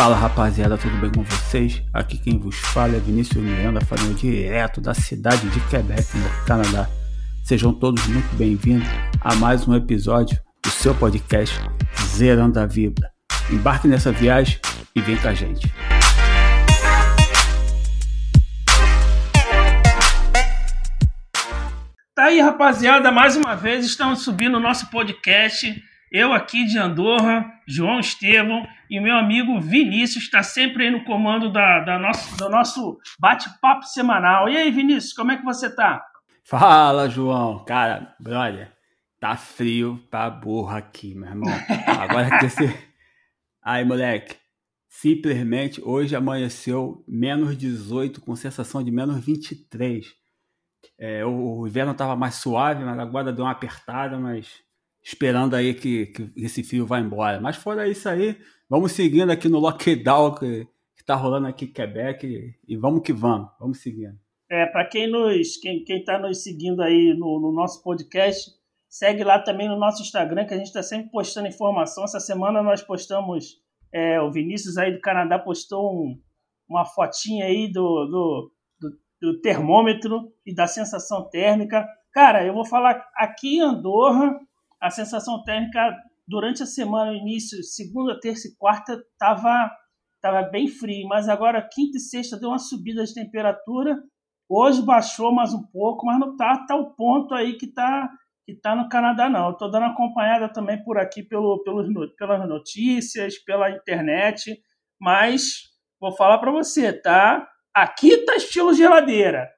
Fala rapaziada, tudo bem com vocês? Aqui quem vos fala é Vinícius Miranda, falando direto da cidade de Quebec, no Canadá. Sejam todos muito bem-vindos a mais um episódio do seu podcast Zerando a Vida. Embarque nessa viagem e vem com a gente. Tá aí, rapaziada, mais uma vez estamos subindo o nosso podcast. Eu aqui de Andorra, João Estevão e meu amigo Vinícius está sempre aí no comando da, da nosso, do nosso bate-papo semanal. E aí, Vinícius, como é que você tá? Fala, João. Cara, brother, tá frio pra burra aqui, meu irmão. Agora que você. Aí, moleque, simplesmente hoje amanheceu menos 18 com sensação de menos 23. É, o, o inverno tava mais suave, mas agora deu uma apertada, mas esperando aí que, que esse frio vá embora. Mas fora isso aí, vamos seguindo aqui no lockdown que, que tá rolando aqui em Quebec e, e vamos que vamos, vamos seguindo. É, para quem nos quem, quem tá nos seguindo aí no, no, nosso podcast, segue lá também no nosso Instagram, que a gente está sempre postando informação. Essa semana nós postamos, é, o Vinícius aí do Canadá postou um, uma fotinha aí do, do, do, do termômetro e da sensação térmica. Cara, eu vou falar aqui em Andorra, a sensação térmica durante a semana, início, segunda, terça e quarta, estava tava bem frio, mas agora quinta e sexta deu uma subida de temperatura. Hoje baixou mais um pouco, mas não tá tal ponto aí que tá que tá no Canadá não. Estou dando acompanhada também por aqui pelo, pelos, pelas notícias, pela internet, mas vou falar para você, tá? Aqui tá estilo geladeira.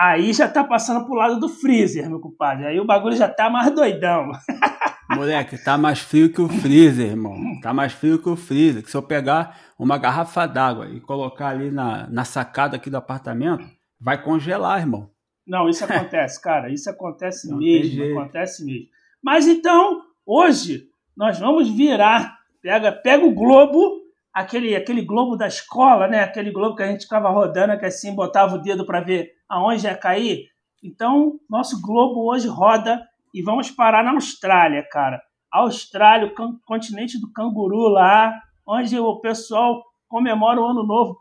Aí já tá passando pro lado do freezer, meu compadre. Aí o bagulho já tá mais doidão. Moleque, tá mais frio que o freezer, irmão. Tá mais frio que o freezer. Que se eu pegar uma garrafa d'água e colocar ali na, na sacada aqui do apartamento, vai congelar, irmão. Não, isso acontece, cara. Isso acontece Não mesmo. Acontece mesmo. Mas então, hoje, nós vamos virar. Pega, pega o globo, aquele, aquele globo da escola, né? Aquele globo que a gente ficava rodando, que assim botava o dedo para ver aonde ia cair. Então, nosso globo hoje roda e vamos parar na Austrália, cara. Austrália, o continente do canguru lá, onde o pessoal comemora o ano novo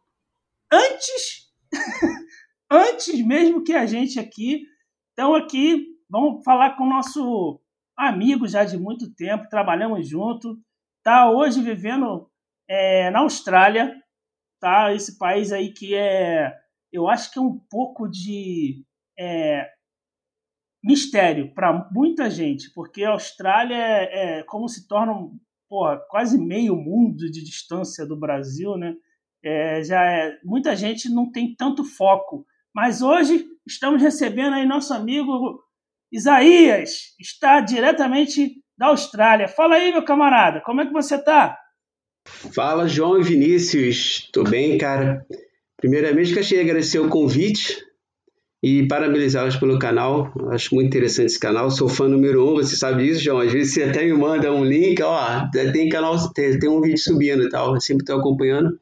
antes antes mesmo que a gente aqui. Então aqui vamos falar com o nosso amigo já de muito tempo, trabalhamos junto, tá hoje vivendo é, na Austrália, tá? Esse país aí que é eu acho que é um pouco de é, mistério para muita gente, porque a Austrália é, é como se torna porra, quase meio mundo de distância do Brasil, né? É, já é, muita gente não tem tanto foco, mas hoje estamos recebendo aí nosso amigo Isaías, está diretamente da Austrália. Fala aí, meu camarada, como é que você está? Fala, João e Vinícius. Tô bem, cara. Primeiramente, que achei agradecer o convite e parabenizá-los pelo canal. Acho muito interessante esse canal. Sou fã número um, você sabe disso, João. Às vezes você até me manda um link, ó, tem canal, tem um vídeo subindo e tal. Eu sempre estou acompanhando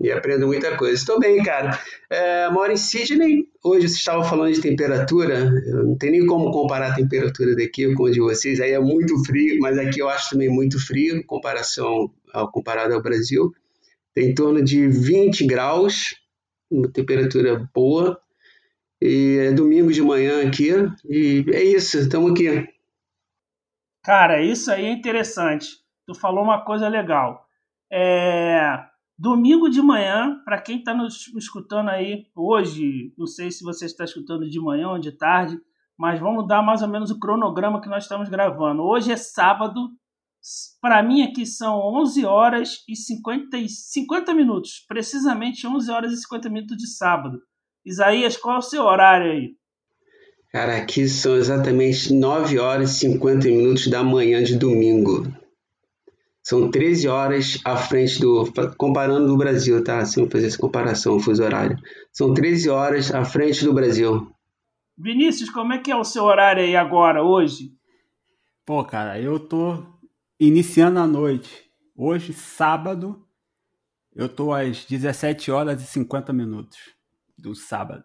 e aprendo muita coisa. Estou bem, cara. É, moro em Sydney. Hoje você estava falando de temperatura. Eu não tem nem como comparar a temperatura daqui com a de vocês. Aí é muito frio, mas aqui eu acho também muito frio, em comparação ao comparado ao Brasil. Tem em torno de 20 graus uma temperatura boa. E é domingo de manhã aqui. E é isso, estamos aqui. Cara, isso aí é interessante. Tu falou uma coisa legal. É, domingo de manhã, para quem está nos escutando aí hoje, não sei se você está escutando de manhã ou de tarde, mas vamos dar mais ou menos o cronograma que nós estamos gravando. Hoje é sábado, para mim aqui são 11 horas e 50, 50 minutos, precisamente 11 horas e 50 minutos de sábado. Isaías, qual é o seu horário aí? Cara, aqui são exatamente 9 horas e 50 minutos da manhã de domingo. São 13 horas à frente do. Comparando do Brasil, tá? Sem fazer essa comparação, fuso horário. São 13 horas à frente do Brasil. Vinícius, como é que é o seu horário aí agora, hoje? Pô, cara, eu tô iniciando a noite. Hoje, sábado, eu tô às 17 horas e 50 minutos do sábado.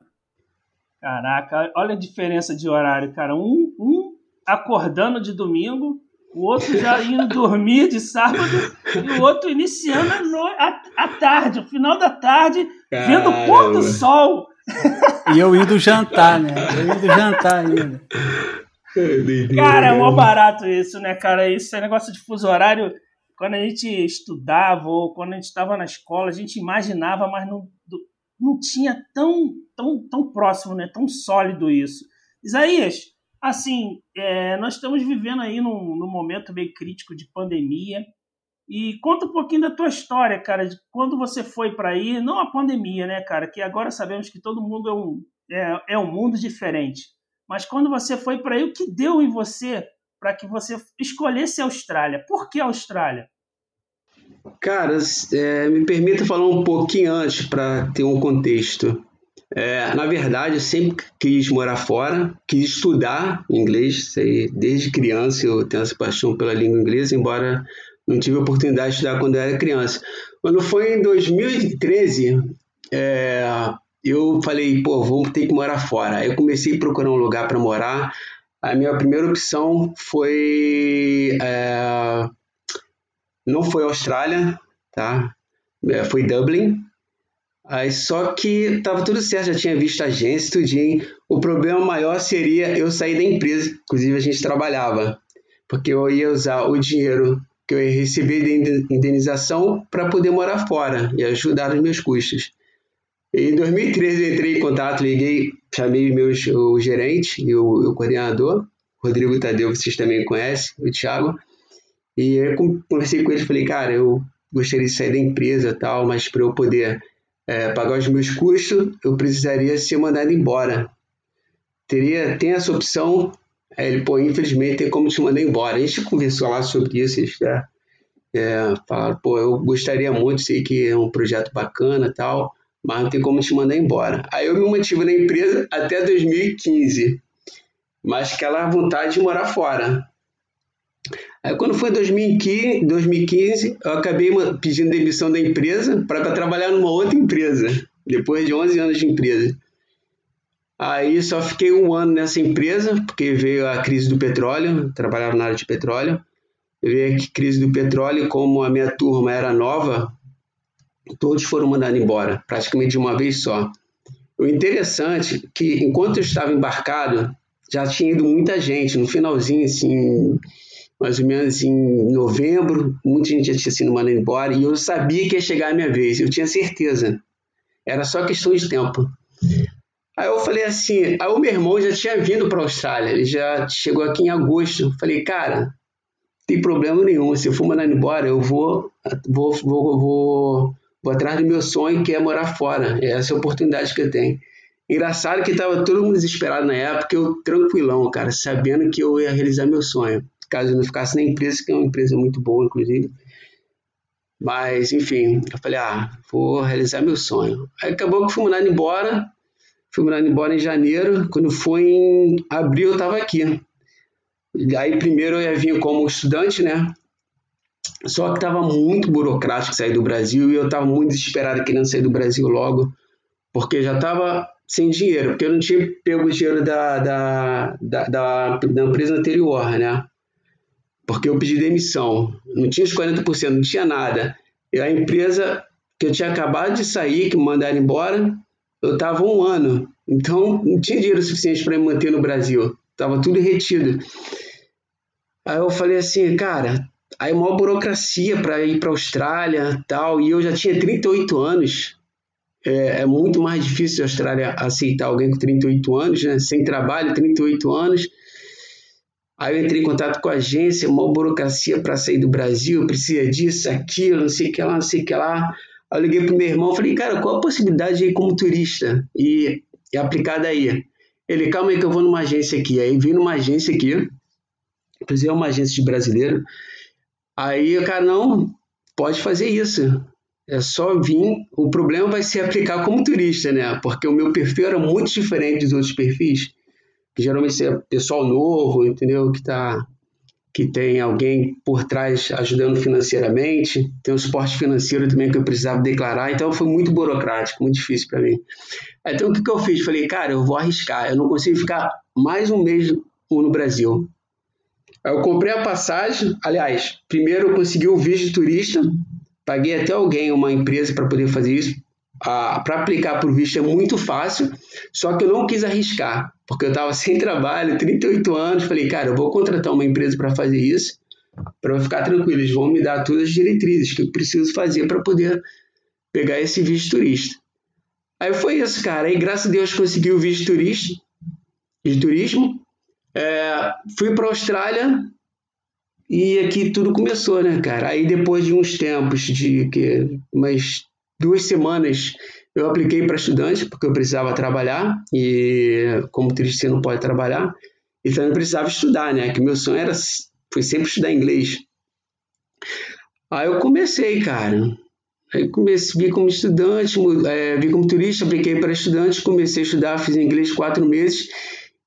Caraca, olha a diferença de horário, cara. Um, um acordando de domingo o outro já indo dormir de sábado e o outro iniciando a, no... a, a tarde, o final da tarde, Caramba. vendo o pôr do sol. E eu indo jantar, né? Eu indo jantar ainda. Cara, é mó barato isso, né, cara? Isso é negócio de fuso horário. Quando a gente estudava ou quando a gente estava na escola, a gente imaginava, mas não, não tinha tão, tão, tão próximo, né? Tão sólido isso. Isaías, assim, é, nós estamos vivendo aí num, num momento meio crítico de pandemia. E conta um pouquinho da tua história, cara, de quando você foi para aí, não a pandemia, né, cara, que agora sabemos que todo mundo é um, é, é um mundo diferente. Mas quando você foi para aí, o que deu em você para que você escolhesse a Austrália? Por que a Austrália? Cara, é, me permita falar um pouquinho antes para ter um contexto. É, na verdade, eu sempre quis morar fora, quis estudar inglês, sei, desde criança eu tenho essa paixão pela língua inglesa, embora não tive a oportunidade de estudar quando eu era criança. Quando foi em 2013, é, eu falei, pô, vou ter que morar fora. Aí eu comecei a procurar um lugar para morar. A minha primeira opção foi. É, não foi Austrália, tá? É, foi Dublin. Aí só que tava tudo certo, já tinha visto a agência, tudinho. O problema maior seria eu sair da empresa, inclusive a gente trabalhava, porque eu ia usar o dinheiro que eu ia receber de indenização para poder morar fora e ajudar os meus custos. Em 2013 eu entrei em contato, liguei, chamei meus, o gerente e o, o coordenador, Rodrigo Tadeu, vocês também conhecem, o Thiago, e eu conversei com eles, falei, cara, eu gostaria de sair da empresa tal, mas para eu poder é, pagar os meus custos, eu precisaria ser mandado embora. Teria, tem essa opção Aí ele, pô, infelizmente tem como te mandar embora. A gente conversou lá sobre isso, eles é, é, falaram, pô, eu gostaria muito, sei que é um projeto bacana tal, mas não tem como te mandar embora. Aí eu me mantive na empresa até 2015, mas aquela vontade de morar fora. Aí quando foi 2015, 2015 eu acabei pedindo demissão da empresa para trabalhar numa outra empresa, depois de 11 anos de empresa. Aí só fiquei um ano nessa empresa, porque veio a crise do petróleo, trabalhava na área de petróleo. Veio a crise do petróleo, como a minha turma era nova, todos foram mandados embora, praticamente de uma vez só. O interessante é que, enquanto eu estava embarcado, já tinha ido muita gente. No finalzinho, assim, mais ou menos em novembro, muita gente já tinha sido mandada embora e eu sabia que ia chegar a minha vez, eu tinha certeza. Era só questão de tempo. Aí eu falei assim, aí o meu irmão já tinha vindo para a Austrália, ele já chegou aqui em agosto. Falei, cara, não tem problema nenhum, se eu for mandar embora, eu vou, vou, vou, vou, vou atrás do meu sonho, que é morar fora. É essa oportunidade que eu tenho. Engraçado que estava todo mundo desesperado na época, eu tranquilão, cara, sabendo que eu ia realizar meu sonho. Caso eu não ficasse na empresa, que é uma empresa muito boa, inclusive. Mas, enfim, eu falei, ah, vou realizar meu sonho. Aí acabou que fui mandado embora, Fui mandado embora em janeiro. Quando foi em abril, eu estava aqui. Aí, primeiro, eu ia vir como estudante, né? Só que estava muito burocrático sair do Brasil e eu estava muito desesperado querendo sair do Brasil logo, porque já estava sem dinheiro, porque eu não tinha pego o dinheiro da, da, da, da, da empresa anterior, né? Porque eu pedi demissão, não tinha os 40%, não tinha nada. E a empresa que eu tinha acabado de sair, que me mandaram embora, eu estava um ano, então não tinha dinheiro suficiente para me manter no Brasil, estava tudo retido. Aí eu falei assim, cara, aí uma burocracia para ir para a Austrália tal, e eu já tinha 38 anos. É, é, muito mais difícil a Austrália aceitar alguém com 38 anos, né? sem trabalho, 38 anos. Aí eu entrei em contato com a agência, uma burocracia para sair do Brasil, precisa disso, aquilo, não sei o que lá, não sei o que lá. Aí eu liguei pro meu irmão, falei, cara, qual a possibilidade de ir como turista e, e aplicar daí? Ele, calma aí que eu vou numa agência aqui. Aí vim numa agência aqui, inclusive é uma agência de brasileiro. Aí o cara, não, pode fazer isso. É só vir. O problema vai ser aplicar como turista, né? Porque o meu perfil era muito diferente dos outros perfis, que geralmente é pessoal novo, entendeu? Que está que tem alguém por trás ajudando financeiramente, tem um suporte financeiro também que eu precisava declarar, então foi muito burocrático, muito difícil para mim. Então o que, que eu fiz? Falei, cara, eu vou arriscar, eu não consigo ficar mais um mês no Brasil. Eu comprei a passagem, aliás, primeiro eu consegui o visto de turista, paguei até alguém, uma empresa, para poder fazer isso. Para aplicar o visto é muito fácil, só que eu não quis arriscar, porque eu estava sem trabalho, 38 anos. Falei, cara, eu vou contratar uma empresa para fazer isso, para eu ficar tranquilo. Eles vão me dar todas as diretrizes que eu preciso fazer para poder pegar esse visto turista. Aí foi isso, cara. Aí, graças a Deus, consegui o visto turista, de turismo. É, fui para a Austrália e aqui tudo começou, né, cara? Aí depois de uns tempos, de que umas duas semanas, eu apliquei para estudante, porque eu precisava trabalhar, e como você não pode trabalhar, então eu precisava estudar, né? Que meu sonho era, foi sempre estudar inglês. Aí eu comecei, cara. Aí comecei, vi como estudante, é, vi como turista, apliquei para estudante, comecei a estudar, fiz inglês quatro meses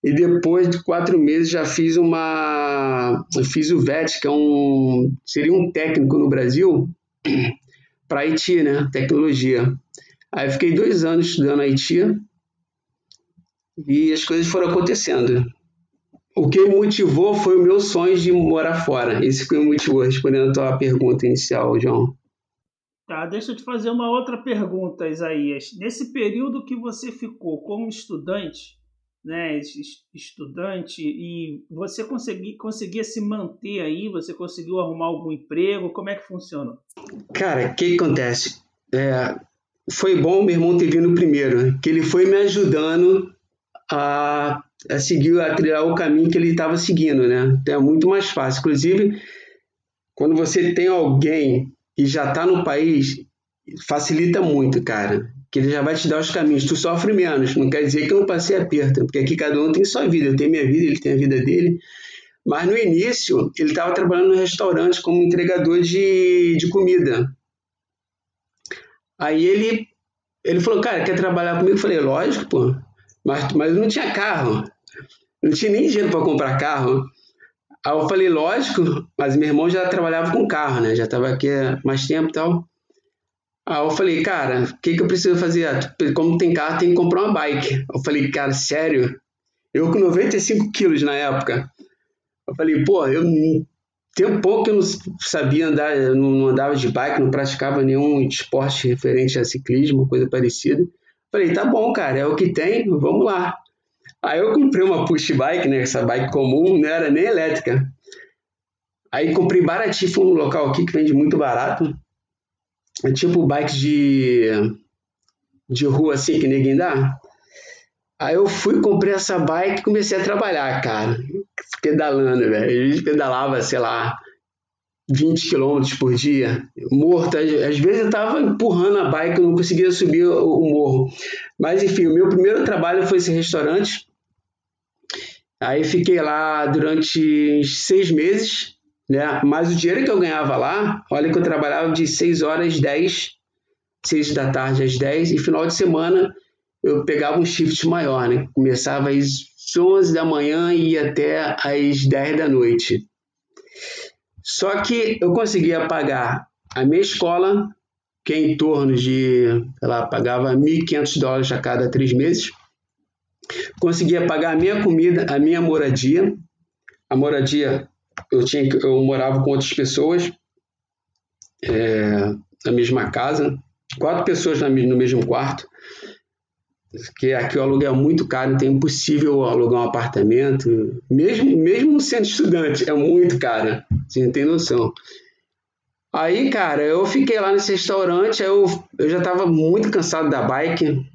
e depois de quatro meses já fiz uma, eu fiz o VET, que é um, seria um técnico no Brasil para Haiti, né, tecnologia. Aí fiquei dois anos estudando Haiti e as coisas foram acontecendo. O que me motivou foi o meu sonho de morar fora. Esse foi o motivo, respondendo a tua pergunta inicial, João. Tá, deixa eu te fazer uma outra pergunta, Isaías. Nesse período que você ficou como estudante, né, estudante, e você consegui, conseguia se manter aí? Você conseguiu arrumar algum emprego? Como é que funciona? Cara, o que acontece? É, foi bom meu irmão ter vindo primeiro, que ele foi me ajudando a, a seguir, a trilhar o caminho que ele estava seguindo, né? Então é muito mais fácil. Inclusive, quando você tem alguém e já está no país, facilita muito, cara. Que ele já vai te dar os caminhos. Tu sofre menos. Não quer dizer que eu não passei aperto, porque aqui cada um tem sua vida. Eu tenho minha vida, ele tem a vida dele. Mas no início, ele estava trabalhando no restaurante como entregador de, de comida. Aí ele, ele falou, cara, quer trabalhar comigo? Eu falei, lógico, pô. Mas, mas eu não tinha carro. Não tinha nem dinheiro para comprar carro. Aí eu falei, lógico, mas meu irmão já trabalhava com carro, né? Já estava aqui há mais tempo e tal. Aí eu falei, cara, o que, que eu preciso fazer? Como tem carro, tem que comprar uma bike. Eu falei, cara, sério? Eu com 95 quilos na época. Eu falei, pô, eu tem um pouco que eu não sabia andar, eu não andava de bike, não praticava nenhum esporte referente a ciclismo, coisa parecida. Falei, tá bom, cara, é o que tem, vamos lá. Aí eu comprei uma push bike, né? Essa bike comum, não era nem elétrica. Aí comprei baratinho, fui num local aqui que vende muito barato. É tipo bike de, de rua assim que ninguém dá. Aí eu fui, comprei essa bike e comecei a trabalhar, cara. Pedalando, velho. A gente pedalava, sei lá, 20 quilômetros por dia, morto. Às vezes eu tava empurrando a bike, eu não conseguia subir o morro. Mas enfim, o meu primeiro trabalho foi esse restaurante. Aí fiquei lá durante seis meses, né? Mas o dinheiro que eu ganhava lá, olha que eu trabalhava de 6 horas às 10, 6 da tarde às 10, e final de semana eu pegava um shift maior, né? Começava às 11 da manhã e ia até às 10 da noite. Só que eu conseguia pagar a minha escola, que é em torno de, lá, pagava 1.500 dólares a cada três meses conseguia pagar a minha comida, a minha moradia. A moradia, eu, tinha, eu morava com outras pessoas é, na mesma casa, quatro pessoas no mesmo quarto, que aqui o aluguel é muito caro, então é impossível alugar um apartamento, mesmo, mesmo sendo estudante, é muito caro, você não tem noção. Aí, cara, eu fiquei lá nesse restaurante, eu, eu já estava muito cansado da bike,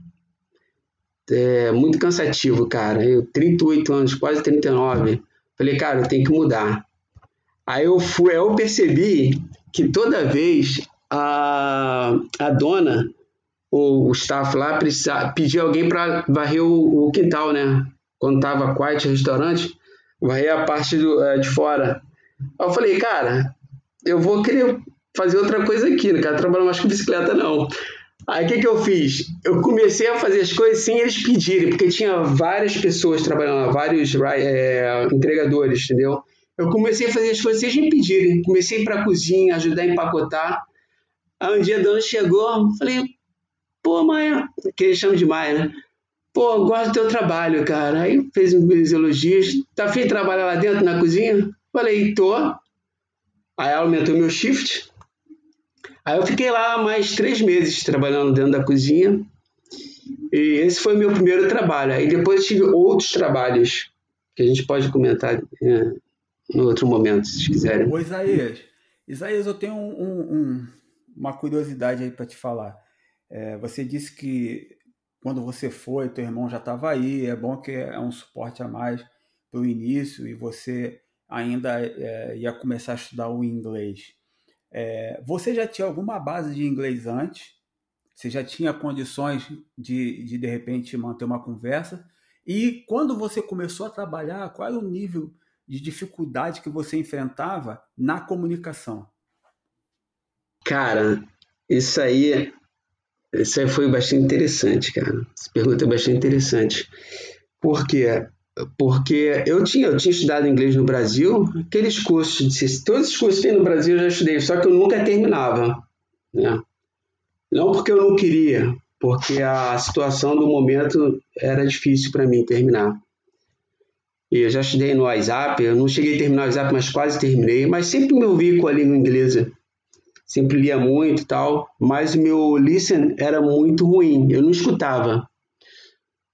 é muito cansativo, cara. Eu, 38 anos, quase 39. Falei, cara, eu tenho que mudar. Aí eu fui, eu percebi que toda vez a, a dona, o, o staff lá, precisa, pedia alguém para varrer o, o, quintal, né? Quando tava quiet restaurante, varrer a parte do, é, de fora. Aí eu falei, cara, eu vou querer fazer outra coisa aqui, não quero trabalhar mais com bicicleta, não. Aí o que, que eu fiz? Eu comecei a fazer as coisas sem eles pedirem, porque tinha várias pessoas trabalhando lá, vários é, entregadores, entendeu? Eu comecei a fazer as coisas sem pedirem. Comecei para a cozinha, ajudar a empacotar. Aí um dia a dona chegou, falei, pô, Maia, que eles chamam de Maia, né? Pô, gosto do teu trabalho, cara. Aí fez uns elogios. Tá afim de trabalhar lá dentro, na cozinha? Falei, tô. Aí ela aumentou meu shift. Aí eu fiquei lá mais três meses trabalhando dentro da cozinha. E esse foi meu primeiro trabalho. Aí depois tive outros trabalhos que a gente pode comentar é, em outro momento, se quiserem. Ô, Isaías, Isaías, eu tenho um, um, uma curiosidade aí para te falar. É, você disse que quando você foi, teu irmão já estava aí, é bom que é um suporte a mais para o início e você ainda é, ia começar a estudar o inglês. É, você já tinha alguma base de inglês antes? Você já tinha condições de, de, de repente, manter uma conversa? E quando você começou a trabalhar, qual era o nível de dificuldade que você enfrentava na comunicação? Cara, isso aí, isso aí foi bastante interessante, cara. Essa pergunta é bastante interessante. Por quê? Porque eu tinha, eu tinha estudado inglês no Brasil, aqueles cursos, de, todos os cursos que tem no Brasil eu já estudei, só que eu nunca terminava. Né? Não porque eu não queria, porque a situação do momento era difícil para mim terminar. Eu já estudei no WhatsApp, eu não cheguei a terminar o WhatsApp, mas quase terminei, mas sempre me ouvi com a língua inglesa. Sempre lia muito e tal, mas o meu listen era muito ruim, eu não escutava.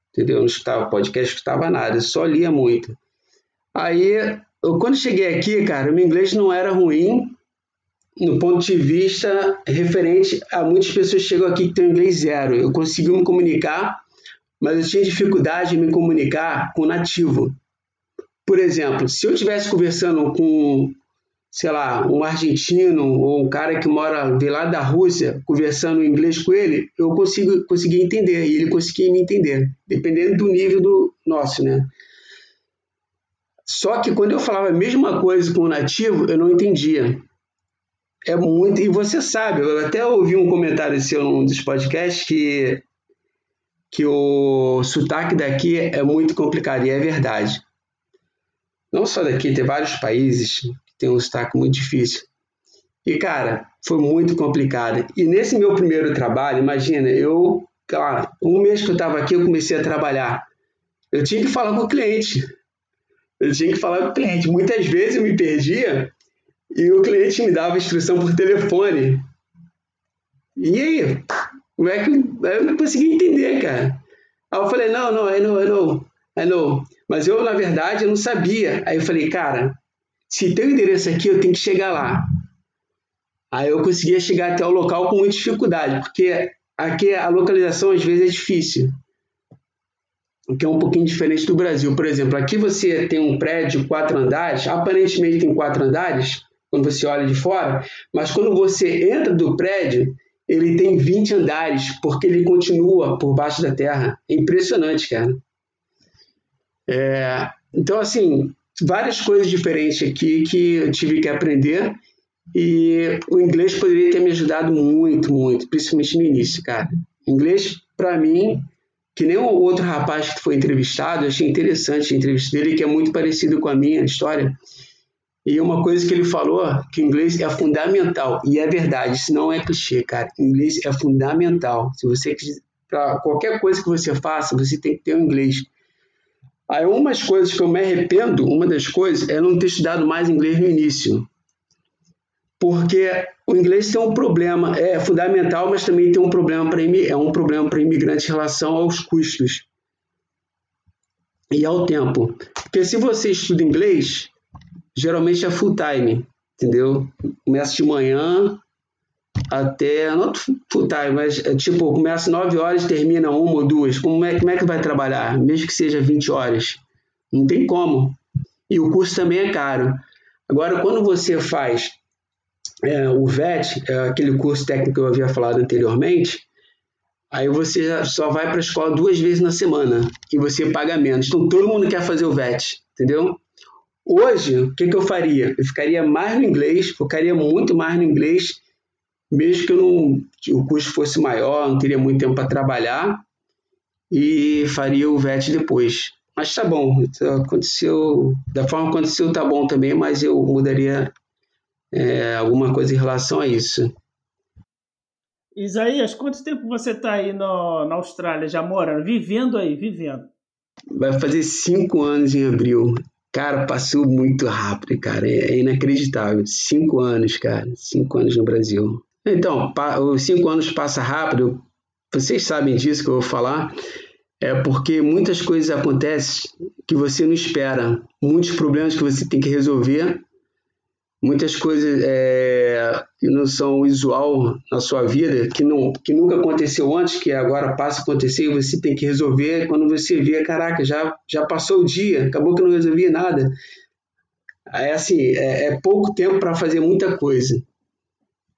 Entendeu? Eu não escutava podcast, escutava nada, só lia muito. Aí, eu, quando cheguei aqui, cara, o meu inglês não era ruim, no ponto de vista referente a muitas pessoas que chegam aqui que têm inglês zero. Eu consegui me comunicar, mas eu tinha dificuldade em me comunicar com nativo. Por exemplo, se eu estivesse conversando com, sei lá, um argentino ou um cara que mora de lá da Rússia, conversando inglês com ele, eu consigo conseguir entender e ele conseguia me entender, dependendo do nível do nosso, né? Só que quando eu falava a mesma coisa com o nativo, eu não entendia. É muito. E você sabe, eu até ouvi um comentário seu num dos podcasts que, que o sotaque daqui é muito complicado, e é verdade. Não só daqui, tem vários países que tem um sotaque muito difícil. E, cara, foi muito complicado. E nesse meu primeiro trabalho, imagina, eu, claro, um mês que eu estava aqui, eu comecei a trabalhar. Eu tinha que falar com o cliente. Eu tinha que falar com o cliente. Muitas vezes eu me perdia e o cliente me dava instrução por telefone. E aí? Como é que eu não conseguia entender, cara? Aí eu falei, não, não, I know, I know, I know. Mas eu, na verdade, eu não sabia. Aí eu falei, cara, se tem o endereço aqui, eu tenho que chegar lá. Aí eu conseguia chegar até o local com muita dificuldade, porque aqui a localização às vezes é difícil. O que é um pouquinho diferente do Brasil. Por exemplo, aqui você tem um prédio quatro andares, aparentemente tem quatro andares, quando você olha de fora, mas quando você entra do prédio, ele tem 20 andares, porque ele continua por baixo da terra. É impressionante, cara. É, então, assim, várias coisas diferentes aqui que eu tive que aprender e o inglês poderia ter me ajudado muito, muito, principalmente no início, cara. Inglês, para mim, que nem o outro rapaz que foi entrevistado, achei interessante a entrevista dele, que é muito parecido com a minha história. E uma coisa que ele falou, que inglês é fundamental, e é verdade, isso não é clichê, cara. Inglês é fundamental. Se você para qualquer coisa que você faça, você tem que ter o inglês. Aí, umas coisas que eu me arrependo, uma das coisas é não ter estudado mais inglês no início. Porque o inglês tem um problema, é fundamental, mas também tem um problema para é um problema para imigrante em relação aos custos e ao tempo. Porque se você estuda inglês, geralmente é full time, entendeu? Começa de manhã até, não full time, mas é, tipo, começa 9 horas termina uma ou duas. Como é, como é que vai trabalhar? Mesmo que seja 20 horas. Não tem como. E o curso também é caro. Agora, quando você faz é, o VET, é aquele curso técnico que eu havia falado anteriormente, aí você só vai para a escola duas vezes na semana e você paga menos. Então, todo mundo quer fazer o VET, entendeu? Hoje, o que, que eu faria? Eu ficaria mais no inglês, focaria muito mais no inglês, mesmo que, não, o custo fosse maior, não teria muito tempo para trabalhar, e faria o VET depois. Mas tá bom, aconteceu, da forma que aconteceu tá bom também, mas eu mudaria é, alguma coisa em relação a isso. Isaías, quanto tempo você está aí no, na Austrália, já morando, vivendo aí, vivendo? Vai fazer cinco anos em abril. Cara, passou muito rápido, cara. É inacreditável. Cinco anos, cara. Cinco anos no Brasil. Então, os cinco anos passa rápido. Vocês sabem disso que eu vou falar. É porque muitas coisas acontecem que você não espera. Muitos problemas que você tem que resolver muitas coisas é, que não são usual na sua vida, que, não, que nunca aconteceu antes, que agora passa a acontecer e você tem que resolver. Quando você vê, caraca, já, já passou o dia, acabou que não resolvi nada. É assim, é, é pouco tempo para fazer muita coisa.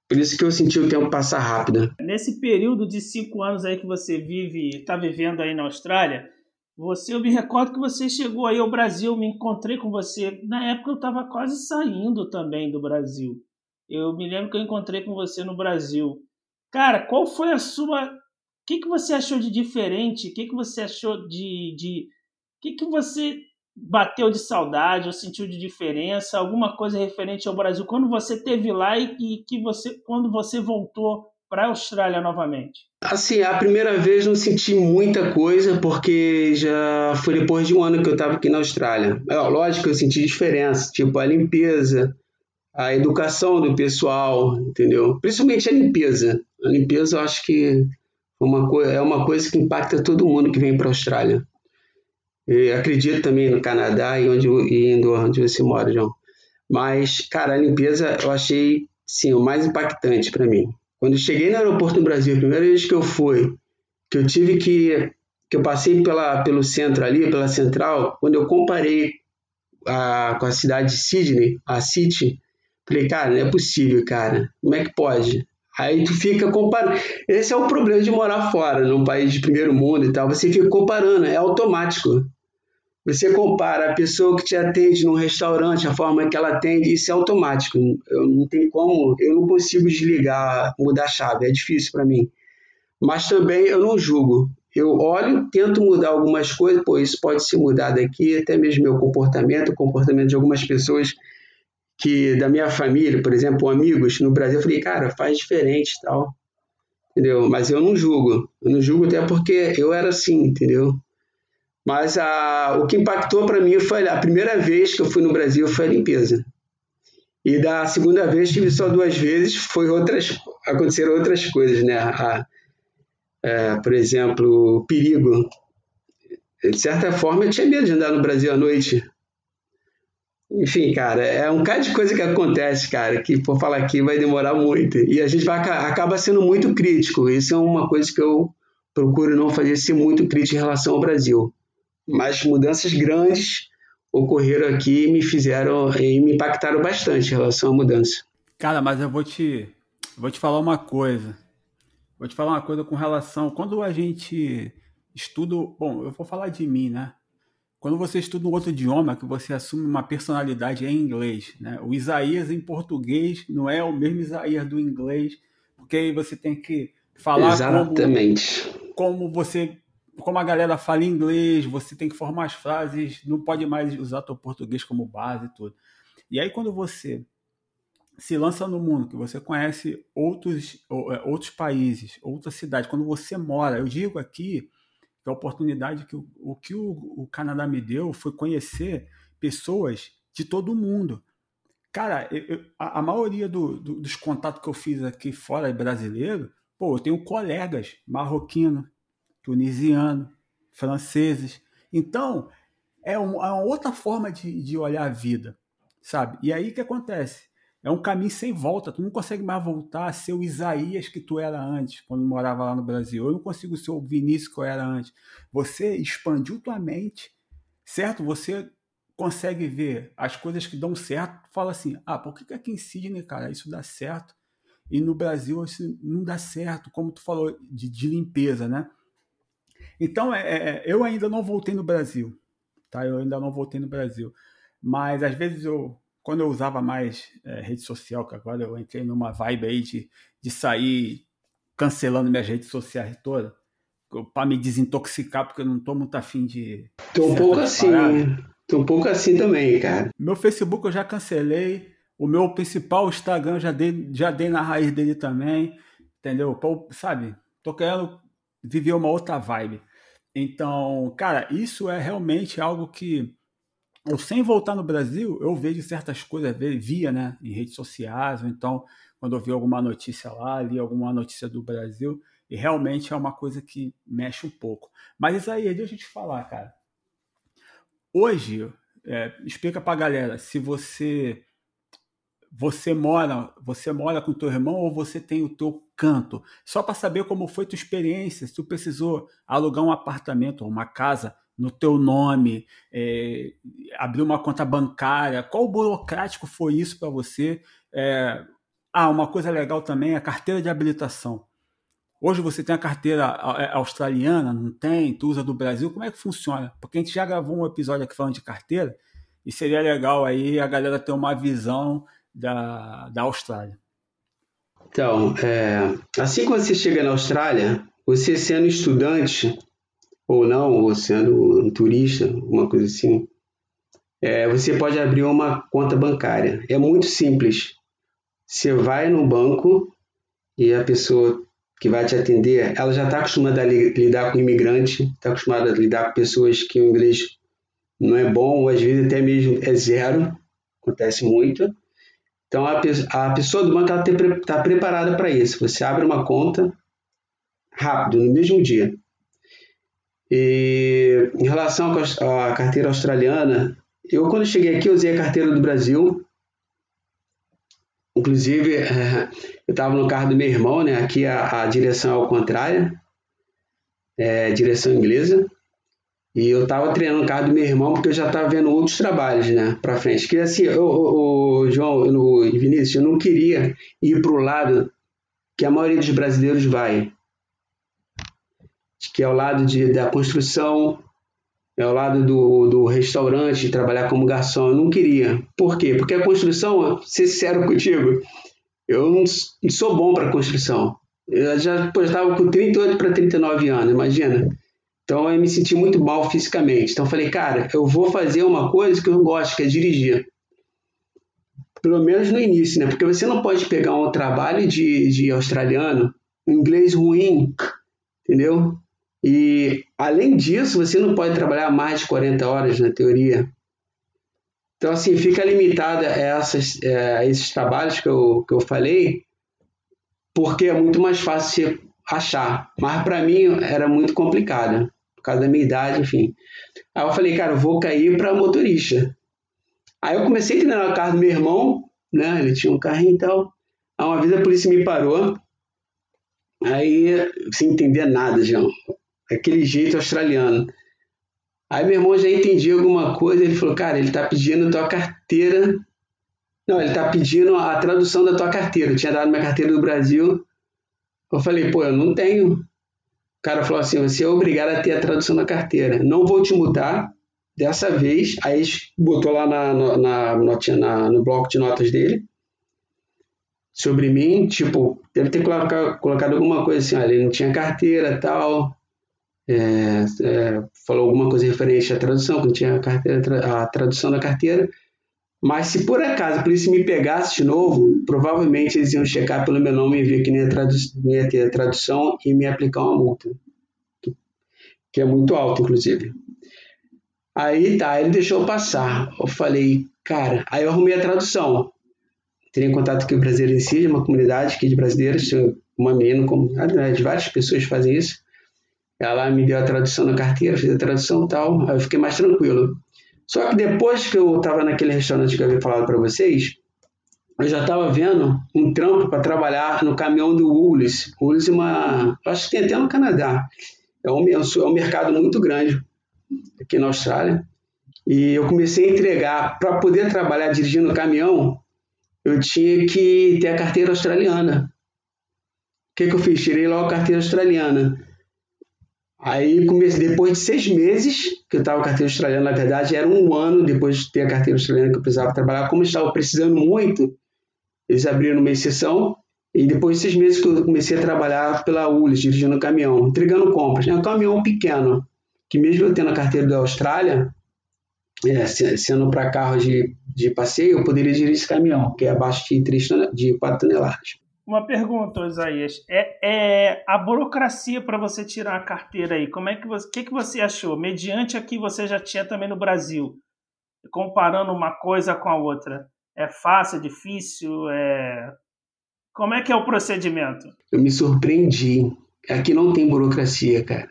Por isso que eu senti o tempo passar rápido. Nesse período de cinco anos aí que você vive, está vivendo aí na Austrália, você, eu me recordo que você chegou aí ao Brasil, me encontrei com você. Na época eu estava quase saindo também do Brasil. Eu me lembro que eu encontrei com você no Brasil. Cara, qual foi a sua. O que, que você achou de diferente? O que, que você achou de. de... O que, que você bateu de saudade ou sentiu de diferença? Alguma coisa referente ao Brasil? Quando você teve lá e, e que você, quando você voltou para a Austrália novamente? Assim, a primeira vez não senti muita coisa, porque já foi depois de um ano que eu estava aqui na Austrália. É, lógico que eu senti diferença, tipo a limpeza, a educação do pessoal, entendeu? Principalmente a limpeza. A limpeza eu acho que uma é uma coisa que impacta todo mundo que vem para a Austrália. Acredito também no Canadá e onde e onde você mora, João. Mas, cara, a limpeza eu achei, sim, o mais impactante para mim. Quando eu cheguei no aeroporto no Brasil, a primeira vez que eu fui, que eu tive que que eu passei pela, pelo centro ali, pela central, quando eu comparei a, com a cidade de Sydney, a City, falei, cara, não é possível, cara. Como é que pode? Aí tu fica comparando. Esse é o problema de morar fora, num país de primeiro mundo e tal. Você fica comparando, é automático. Você compara a pessoa que te atende num restaurante, a forma que ela atende, isso é automático. Eu não tenho como, eu não consigo desligar, mudar a chave, é difícil para mim. Mas também eu não julgo. Eu olho, tento mudar algumas coisas, pô, isso pode ser mudado aqui, até mesmo meu comportamento, o comportamento de algumas pessoas que da minha família, por exemplo, amigos no Brasil, eu falei, cara, faz diferente, tal. Entendeu? Mas eu não julgo. Eu não julgo até porque eu era assim, entendeu? Mas a, o que impactou para mim foi a primeira vez que eu fui no Brasil foi a limpeza. E da segunda vez tive só duas vezes, foi outras aconteceram outras coisas, né? A, é, por exemplo, perigo. De certa forma, eu tinha medo de andar no Brasil à noite. Enfim, cara, é um cara de coisa que acontece, cara, que por falar aqui vai demorar muito. E a gente vai, acaba sendo muito crítico. Isso é uma coisa que eu procuro não fazer, ser muito crítico em relação ao Brasil mas mudanças grandes ocorreram aqui e me fizeram e me impactaram bastante em relação à mudança. Cara, mas eu vou te vou te falar uma coisa. Vou te falar uma coisa com relação quando a gente estuda, bom, eu vou falar de mim, né? Quando você estuda um outro idioma, que você assume uma personalidade em inglês, né? O Isaías em português não é o mesmo Isaías do inglês, porque aí você tem que falar Exatamente. como, como você como a galera fala inglês, você tem que formar as frases, não pode mais usar o português como base e tudo. E aí quando você se lança no mundo, que você conhece outros, é, outros países, outras cidades, quando você mora, eu digo aqui que a oportunidade que o, o que o, o Canadá me deu foi conhecer pessoas de todo o mundo. Cara, eu, a, a, maioria do, do, dos contatos que eu fiz aqui fora brasileiro, pô, eu tenho colegas marroquinos, tunisiano, franceses. Então, é, é uma outra forma de, de olhar a vida, sabe? E aí o que acontece? É um caminho sem volta. Tu não consegue mais voltar a ser o Isaías que tu era antes, quando morava lá no Brasil. Eu não consigo ser o Vinícius que eu era antes. Você expandiu tua mente, certo? Você consegue ver as coisas que dão certo. Fala assim, ah, por que, que aqui em Sydney, cara, isso dá certo? E no Brasil isso não dá certo, como tu falou, de, de limpeza, né? Então, é, é, é, eu ainda não voltei no Brasil, tá? Eu ainda não voltei no Brasil. Mas às vezes eu, quando eu usava mais é, rede social, que agora eu entrei numa vibe aí de, de sair cancelando minhas redes sociais todas, para me desintoxicar, porque eu não tô muito afim de. Tô um pouco assim, tô um pouco assim também, cara. Meu Facebook eu já cancelei, o meu principal Instagram já dei, já dei na raiz dele também, entendeu? Pô, sabe? Tô querendo viver uma outra vibe. Então, cara, isso é realmente algo que eu sem voltar no Brasil, eu vejo certas coisas, via, né, em redes sociais, ou então quando eu vi alguma notícia lá, li alguma notícia do Brasil, e realmente é uma coisa que mexe um pouco. Mas isso aí, deixa eu te falar, cara. Hoje, é, explica pra galera, se você você mora, você mora com teu irmão ou você tem o teu canto, só para saber como foi tua experiência, se tu precisou alugar um apartamento ou uma casa no teu nome, é, abrir uma conta bancária, qual burocrático foi isso para você? É, ah, uma coisa legal também é a carteira de habilitação. Hoje você tem a carteira é, australiana, não tem? Tu usa do Brasil, como é que funciona? Porque a gente já gravou um episódio aqui falando de carteira e seria legal aí a galera ter uma visão da, da Austrália. Então, é, assim que você chega na Austrália, você sendo estudante, ou não, ou sendo um turista, uma coisa assim, é, você pode abrir uma conta bancária. É muito simples. Você vai no banco e a pessoa que vai te atender, ela já está acostumada a lidar com imigrante, está acostumada a lidar com pessoas que o inglês não é bom, ou às vezes até mesmo é zero, acontece muito. Então a, a pessoa do banco está preparada para isso. Você abre uma conta rápido, no mesmo dia. E em relação à carteira australiana, eu quando cheguei aqui usei a carteira do Brasil. Inclusive, eu estava no carro do meu irmão, né? Aqui a, a direção é ao contrário, é, direção inglesa. E eu estava treinando o carro do meu irmão porque eu já estava vendo outros trabalhos, né, para frente. Que assim, o João, o Vinícius, eu não queria ir para o lado que a maioria dos brasileiros vai, que é o lado de, da construção, é o lado do, do restaurante, trabalhar como garçom. Eu não queria. Por quê? Porque a construção, ser sincero contigo, eu não, sou bom para construção. Eu já estava com 38 para 39 anos, imagina. Então eu me senti muito mal fisicamente. Então eu falei, cara, eu vou fazer uma coisa que eu gosto, que é dirigir. Pelo menos no início, né? Porque você não pode pegar um trabalho de, de australiano, inglês ruim, entendeu? E, além disso, você não pode trabalhar mais de 40 horas na teoria. Então, assim, fica limitada é, a esses trabalhos que eu, que eu falei, porque é muito mais fácil achar. Mas, para mim, era muito complicado, causa da minha idade, enfim. Aí eu falei, cara, eu vou cair para motorista. Aí eu comecei a treinar o carro do meu irmão, né? Ele tinha um carrinho e tal. Aí uma vez a polícia me parou. Aí, sem entender nada, João aquele jeito australiano. Aí meu irmão já entendia alguma coisa, ele falou, cara, ele tá pedindo tua carteira. Não, ele tá pedindo a tradução da tua carteira. Eu tinha dado minha carteira do Brasil. Eu falei, pô, eu não tenho. Cara falou assim, você é obrigado a ter a tradução da carteira. Não vou te mudar dessa vez. Aí botou lá na, na, na, na, no bloco de notas dele sobre mim, tipo, deve ter colocado, colocado alguma coisa assim, olha, ele não tinha carteira tal, é, é, falou alguma coisa referente à tradução, que não tinha a, carteira, a tradução da carteira. Mas se por acaso a polícia me pegasse de novo, provavelmente eles iam checar pelo meu nome e ver que nem ia, tradu ia ter tradução e me aplicar uma multa, que, é muito alta, inclusive. Aí tá, ele deixou passar. Eu falei, cara, aí eu arrumei a tradução. Teria contato aqui o Brasileiro em si, uma comunidade aqui de brasileiros, uma menina, como, de várias pessoas fazem isso. Ela me deu a tradução na carteira, fiz a tradução e tal, aí eu fiquei mais tranquilo. Só que depois que eu estava naquele restaurante que eu havia falado para vocês, eu já estava vendo um trampo para trabalhar no caminhão do Woolies. Woolies é uma. Acho que tem até no Canadá. É um, é um mercado muito grande aqui na Austrália. E eu comecei a entregar. Para poder trabalhar dirigindo caminhão, eu tinha que ter a carteira australiana. O que, que eu fiz? Tirei logo a carteira australiana. Aí, comecei, depois de seis meses que eu estava carteira australiana, na verdade, era um ano depois de ter a carteira australiana que eu precisava trabalhar. Como eu estava precisando muito, eles abriram uma exceção. E depois de seis meses que eu comecei a trabalhar pela ULIS, dirigindo caminhão, entregando compras. É um caminhão pequeno, que mesmo eu tendo a carteira da Austrália, é, sendo para carro de, de passeio, eu poderia dirigir esse caminhão, que é abaixo de, 3, de 4 toneladas. Uma pergunta, Isaías. É, é a burocracia para você tirar a carteira aí. Como é que você, que, que você achou? Mediante a que você já tinha também no Brasil. comparando uma coisa com a outra? É fácil, é difícil? É... Como é que é o procedimento? Eu me surpreendi. Aqui não tem burocracia, cara.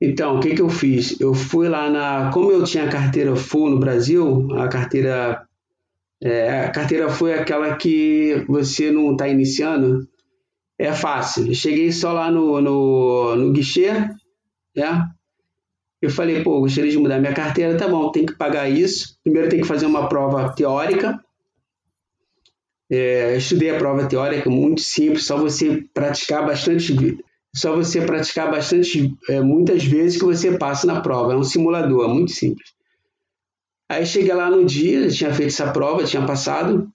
Então, o que, que eu fiz? Eu fui lá na. Como eu tinha carteira full no Brasil, a carteira. É, a carteira foi aquela que você não está iniciando. É fácil. Eu cheguei só lá no, no, no guichê, né? Eu falei, pô, gostaria de mudar minha carteira, tá bom, tem que pagar isso. Primeiro tem que fazer uma prova teórica. É, estudei a prova teórica, muito simples, só você praticar bastante, só você praticar bastante, é, muitas vezes que você passa na prova. É um simulador, muito simples. Aí cheguei lá no dia, tinha feito essa prova, tinha passado.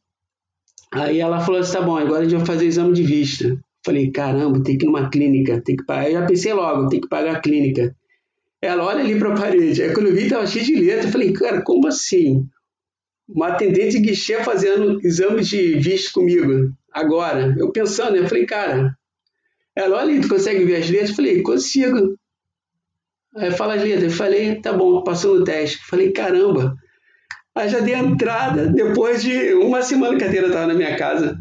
Aí ela falou assim, tá bom, agora a gente vai fazer exame de vista. Falei, caramba, tem que ir numa clínica, tem que pagar. Eu já pensei logo, tem que pagar a clínica. Ela olha ali para a parede. Aí quando eu vi, estava cheio de letra. Eu falei, cara, como assim? Uma atendente de guichê fazendo exame de visto comigo, agora. Eu pensando, né? Eu falei, cara. Ela, olha, tu consegue ver as letras? Eu falei, consigo. Aí fala letras. Eu falei, tá bom, passou no teste. Falei, caramba. Aí já dei a entrada depois de uma semana que a carteira estava na minha casa.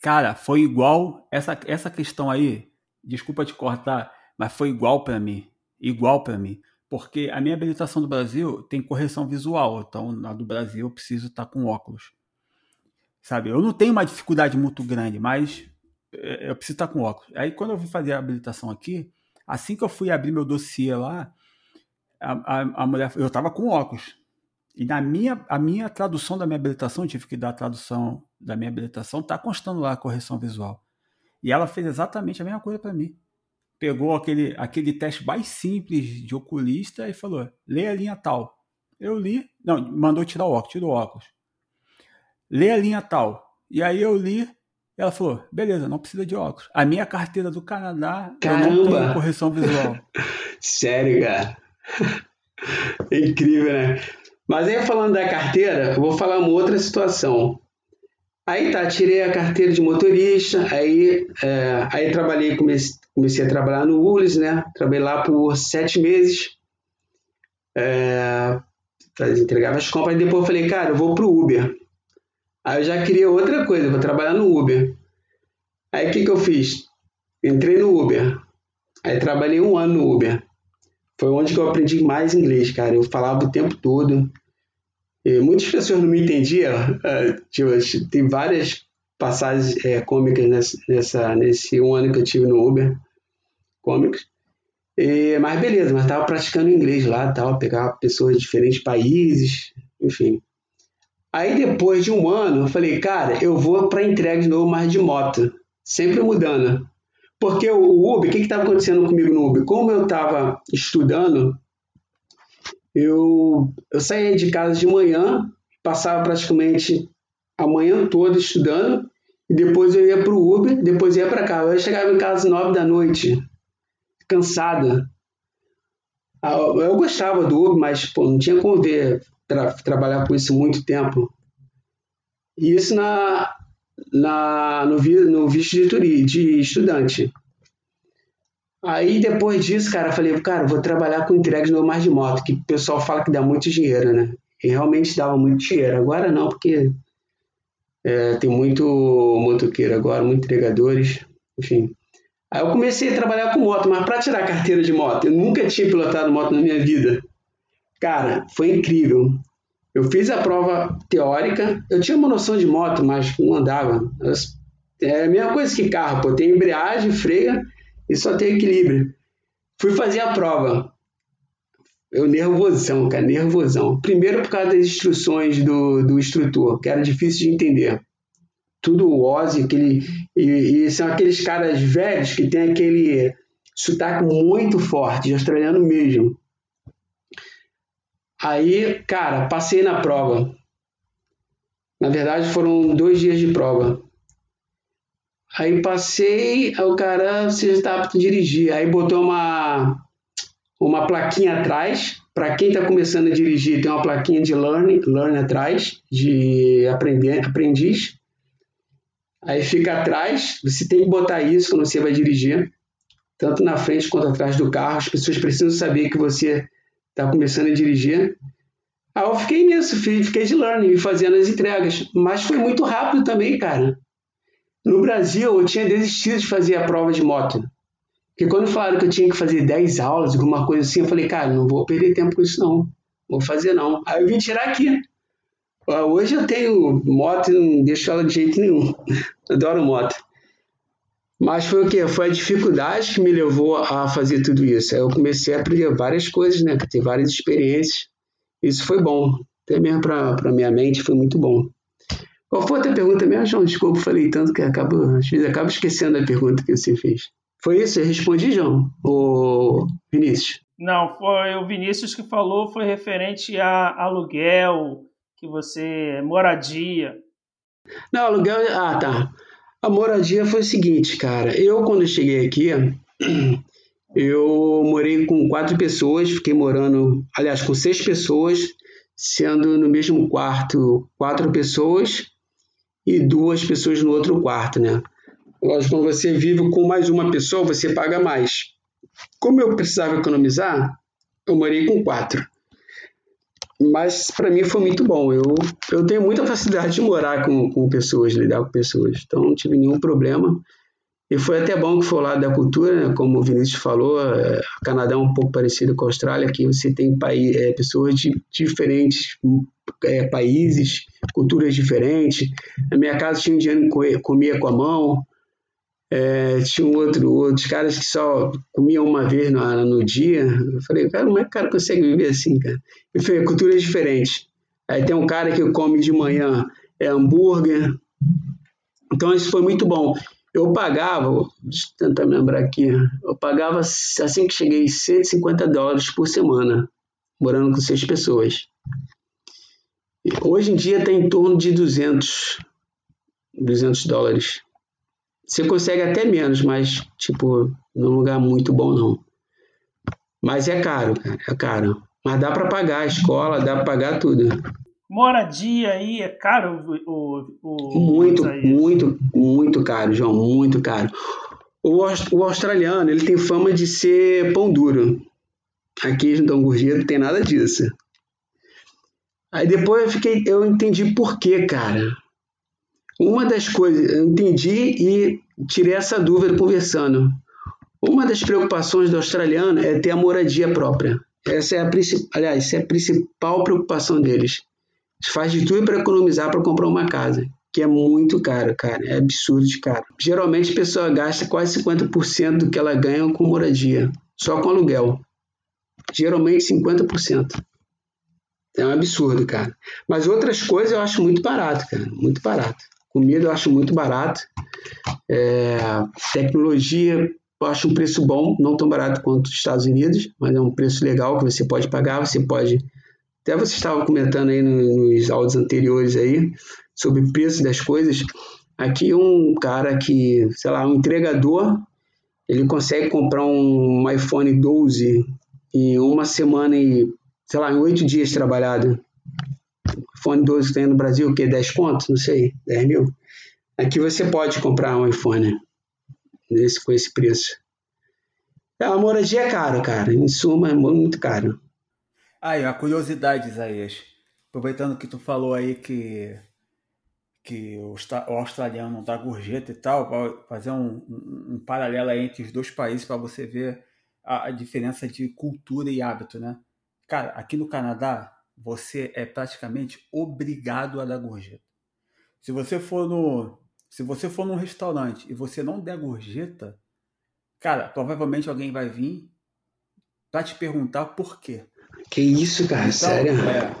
Cara, foi igual essa, essa questão aí. Desculpa te cortar, mas foi igual para mim igual para mim. Porque a minha habilitação do Brasil tem correção visual, então na do Brasil eu preciso estar tá com óculos. Sabe, eu não tenho uma dificuldade muito grande, mas é, eu preciso estar tá com óculos. Aí quando eu fui fazer a habilitação aqui, assim que eu fui abrir meu dossiê lá, a, a, a mulher, eu estava com óculos. E na minha, a minha tradução da minha habilitação, tive que dar a tradução da minha habilitação, está constando lá a correção visual. E ela fez exatamente a mesma coisa para mim pegou aquele, aquele teste mais simples de oculista e falou: lê a linha tal. Eu li, não, mandou tirar o óculos, tirou o óculos. Lê a linha tal. E aí eu li, ela falou: beleza, não precisa de óculos. A minha carteira do Canadá Caramba. eu não tenho correção visual. Sério, cara. Incrível, né? Mas aí falando da carteira, eu vou falar uma outra situação. Aí tá, tirei a carteira de motorista, aí, é, aí trabalhei, comecei, comecei, a trabalhar no Ulis, né? Trabalhei lá por sete meses, é, entregava as compras, e depois eu falei, cara, eu vou pro Uber. Aí eu já queria outra coisa, vou trabalhar no Uber. Aí o que, que eu fiz? Entrei no Uber, aí trabalhei um ano no Uber. Foi onde que eu aprendi mais inglês, cara. Eu falava o tempo todo. E muitas pessoas não me entendiam. Uh, tipo, tem várias passagens é, cômicas nessa, nessa, nesse um ano que eu tive no Uber, cômicos. E, mas beleza, mas estava praticando inglês lá, tava, pegava pessoas de diferentes países, enfim. Aí depois de um ano, eu falei, cara, eu vou para entrega de novo, mas de moto, sempre mudando. Porque o Uber, o que estava acontecendo comigo no Uber? Como eu estava estudando, eu, eu saía de casa de manhã, passava praticamente a manhã toda estudando, e depois eu ia para o Uber, depois ia para casa. Eu chegava em casa às nove da noite, cansada. Ah, eu gostava do Uber, mas pô, não tinha como ver tra trabalhar com isso muito tempo. E isso na, na, no, no visto de, de estudante. Aí depois disso, cara, eu falei, cara, vou trabalhar com entregas no mais de moto, que o pessoal fala que dá muito dinheiro, né? E realmente dava muito dinheiro. Agora não, porque é, tem muito motoqueiro agora, muitos entregadores, enfim. Aí eu comecei a trabalhar com moto, mas para tirar carteira de moto, eu nunca tinha pilotado moto na minha vida. Cara, foi incrível. Eu fiz a prova teórica, eu tinha uma noção de moto, mas não andava. É a mesma coisa que carro, pô, tem embreagem, freia e só tem equilíbrio. Fui fazer a prova. Eu nervosão, cara, nervosão. Primeiro por causa das instruções do, do instrutor, que era difícil de entender. Tudo Ozzy, aquele, e, e são aqueles caras velhos que tem aquele sotaque muito forte, de australiano mesmo. Aí, cara, passei na prova. Na verdade, foram dois dias de prova. Aí passei, o cara, você está apto a dirigir. Aí botou uma, uma plaquinha atrás. Para quem está começando a dirigir, tem uma plaquinha de learn, learn atrás, de aprender, aprendiz. Aí fica atrás, você tem que botar isso quando você vai dirigir, tanto na frente quanto atrás do carro. As pessoas precisam saber que você está começando a dirigir. Aí eu fiquei nisso, fiquei de learning, fazendo as entregas. Mas foi muito rápido também, cara. No Brasil, eu tinha desistido de fazer a prova de moto. Porque quando falaram que eu tinha que fazer 10 aulas, alguma coisa assim, eu falei, cara, não vou perder tempo com isso não. Vou fazer não. Aí eu vim tirar aqui. Hoje eu tenho moto e não deixo ela de jeito nenhum. Adoro moto. Mas foi o quê? Foi a dificuldade que me levou a fazer tudo isso. Aí eu comecei a aprender várias coisas, né? Ter várias experiências. Isso foi bom. Até mesmo para minha mente foi muito bom. Qual foi a outra pergunta mesmo, João? Desculpa, falei tanto que acabo, às vezes acabo esquecendo a pergunta que você fez. Foi isso? Eu respondi, João? O Vinícius? Não, foi o Vinícius que falou, foi referente a aluguel, que você. moradia. Não, aluguel. Ah, tá. A moradia foi o seguinte, cara. Eu, quando cheguei aqui, eu morei com quatro pessoas, fiquei morando, aliás, com seis pessoas, sendo no mesmo quarto quatro pessoas e duas pessoas no outro quarto, né? Lógico, quando você vive com mais uma pessoa, você paga mais. Como eu precisava economizar, eu morei com quatro. Mas para mim foi muito bom. Eu, eu tenho muita facilidade de morar com, com pessoas, lidar com pessoas. Então não tive nenhum problema. E foi até bom que foi lado da cultura, né? como o Vinícius falou, é, o Canadá é um pouco parecido com a Austrália, que você tem país, é, pessoas de diferentes é, países, culturas diferentes. Na minha casa tinha um indiano que comia com a mão, é, tinha um outro, outros caras que só comiam uma vez no, no dia. Eu falei, cara, como é que o cara consegue viver assim, cara? E foi culturas diferentes. Aí tem um cara que come de manhã é hambúrguer. Então isso foi muito bom. Eu pagava, deixa eu tentar me lembrar aqui, eu pagava assim que cheguei 150 dólares por semana, morando com seis pessoas. Hoje em dia está em torno de 200, 200 dólares. Você consegue até menos, mas, tipo, num lugar muito bom, não. Mas é caro, cara, é caro. Mas dá para pagar a escola, dá para pagar tudo. Moradia aí é caro o, o muito, muito, muito caro, João, muito caro. O, o australiano, ele tem fama de ser pão duro. Aqui em Dom Gorjeta não tem nada disso. Aí depois eu fiquei, eu entendi por quê, cara. Uma das coisas, eu entendi e tirei essa dúvida conversando. Uma das preocupações do australiano é ter a moradia própria. Essa é a, aliás, essa é a principal preocupação deles. Faz de tudo para economizar para comprar uma casa, que é muito caro, cara. É absurdo de caro. Geralmente a pessoa gasta quase 50% do que ela ganha com moradia, só com aluguel. Geralmente 50%. É um absurdo, cara. Mas outras coisas eu acho muito barato, cara. Muito barato. Comida eu acho muito barato. É, tecnologia eu acho um preço bom, não tão barato quanto os Estados Unidos, mas é um preço legal que você pode pagar, você pode. Até você estava comentando aí nos áudios anteriores aí sobre o preço das coisas. Aqui um cara que, sei lá, um entregador, ele consegue comprar um iPhone 12 em uma semana e, sei lá, em oito dias trabalhado. iPhone 12 que tem no Brasil, o quê? 10 contos? Não sei, 10 mil. Aqui você pode comprar um iPhone nesse, com esse preço. A moradia é caro, cara. Em suma, é muito caro. Aí, a curiosidade, Isaías. Aproveitando que tu falou aí que, que o, o australiano dá gorjeta e tal, fazer um, um, um paralelo entre os dois países para você ver a, a diferença de cultura e hábito, né? Cara, aqui no Canadá, você é praticamente obrigado a dar gorjeta. Se você for no, se você for num restaurante e você não der gorjeta, cara, provavelmente alguém vai vir para te perguntar por quê. Que isso, cara? Então, Sério? É,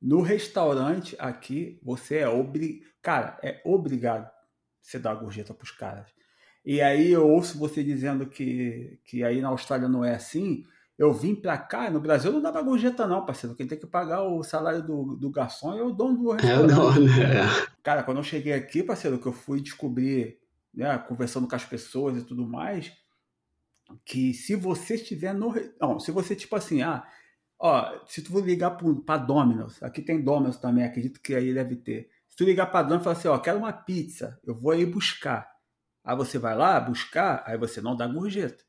no restaurante aqui, você é obrigado. Cara, é obrigado você dar gorjeta pros caras. E aí eu ouço você dizendo que, que aí na Austrália não é assim. Eu vim pra cá, no Brasil não dá pra gorjeta não, parceiro. Quem tem que pagar o salário do, do garçom é o dono do restaurante. É o dono, né? Cara, quando eu cheguei aqui, parceiro, que eu fui descobrir, né, conversando com as pessoas e tudo mais, que se você estiver no... Não, se você, tipo assim, ah, ó, se tu for ligar pra Domino's, aqui tem Domino's também, acredito que aí deve ter. Se tu ligar pra Domino's e falar assim, ó, quero uma pizza, eu vou aí buscar. Aí você vai lá buscar, aí você não dá gorjeta.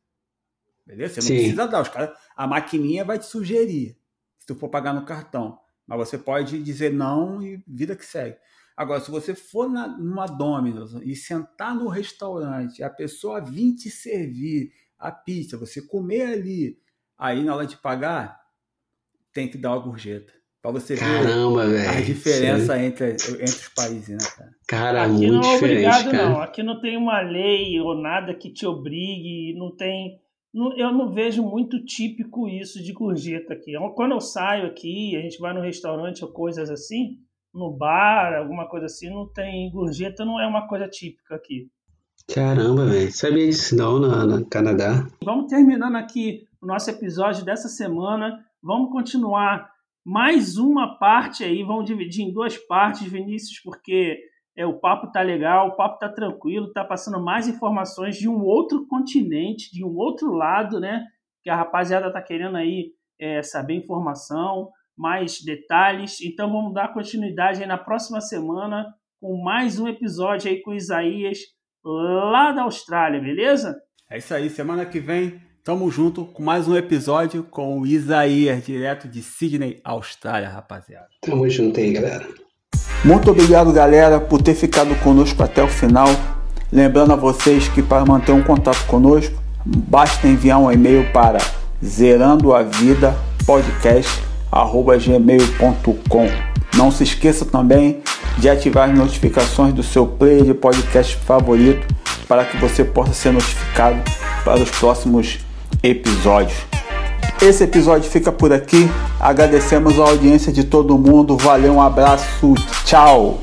Beleza? Você não Sim. precisa dar. Os cara, a maquininha vai te sugerir, se tu for pagar no cartão. Mas você pode dizer não e vida que segue. Agora, se você for na, numa Domino's e sentar no restaurante, a pessoa vir te servir a pizza, você comer ali, aí na hora de pagar, tem que dar uma gorjeta. Pra você Caramba, ver a diferença entre, entre os países, né, cara? Cara, Aqui muito não é obrigado, cara. não. Aqui não tem uma lei ou nada que te obrigue, não tem. Eu não vejo muito típico isso de gorjeta aqui. Quando eu saio aqui, a gente vai no restaurante ou coisas assim, no bar, alguma coisa assim, não tem gorjeta, não é uma coisa típica aqui. Caramba, velho. Sabia disso não no, no Canadá. Vamos terminando aqui o nosso episódio dessa semana. Vamos continuar mais uma parte aí, vamos dividir em duas partes, Vinícius, porque é, o papo tá legal, o papo tá tranquilo, tá passando mais informações de um outro continente, de um outro lado, né? Que a rapaziada tá querendo aí é, saber informação, mais detalhes. Então vamos dar continuidade aí na próxima semana com mais um episódio aí com Isaías lá da Austrália, beleza? É isso aí, semana que vem tamo junto com mais um episódio com o Isaías, direto de Sydney, Austrália, rapaziada. Tamo junto aí, galera. Muito obrigado, galera, por ter ficado conosco até o final. Lembrando a vocês que para manter um contato conosco, basta enviar um e-mail para zerandoavidapodcast@gmail.com. Não se esqueça também de ativar as notificações do seu player de podcast favorito para que você possa ser notificado para os próximos episódios. Esse episódio fica por aqui. Agradecemos a audiência de todo mundo. Valeu, um abraço, tchau!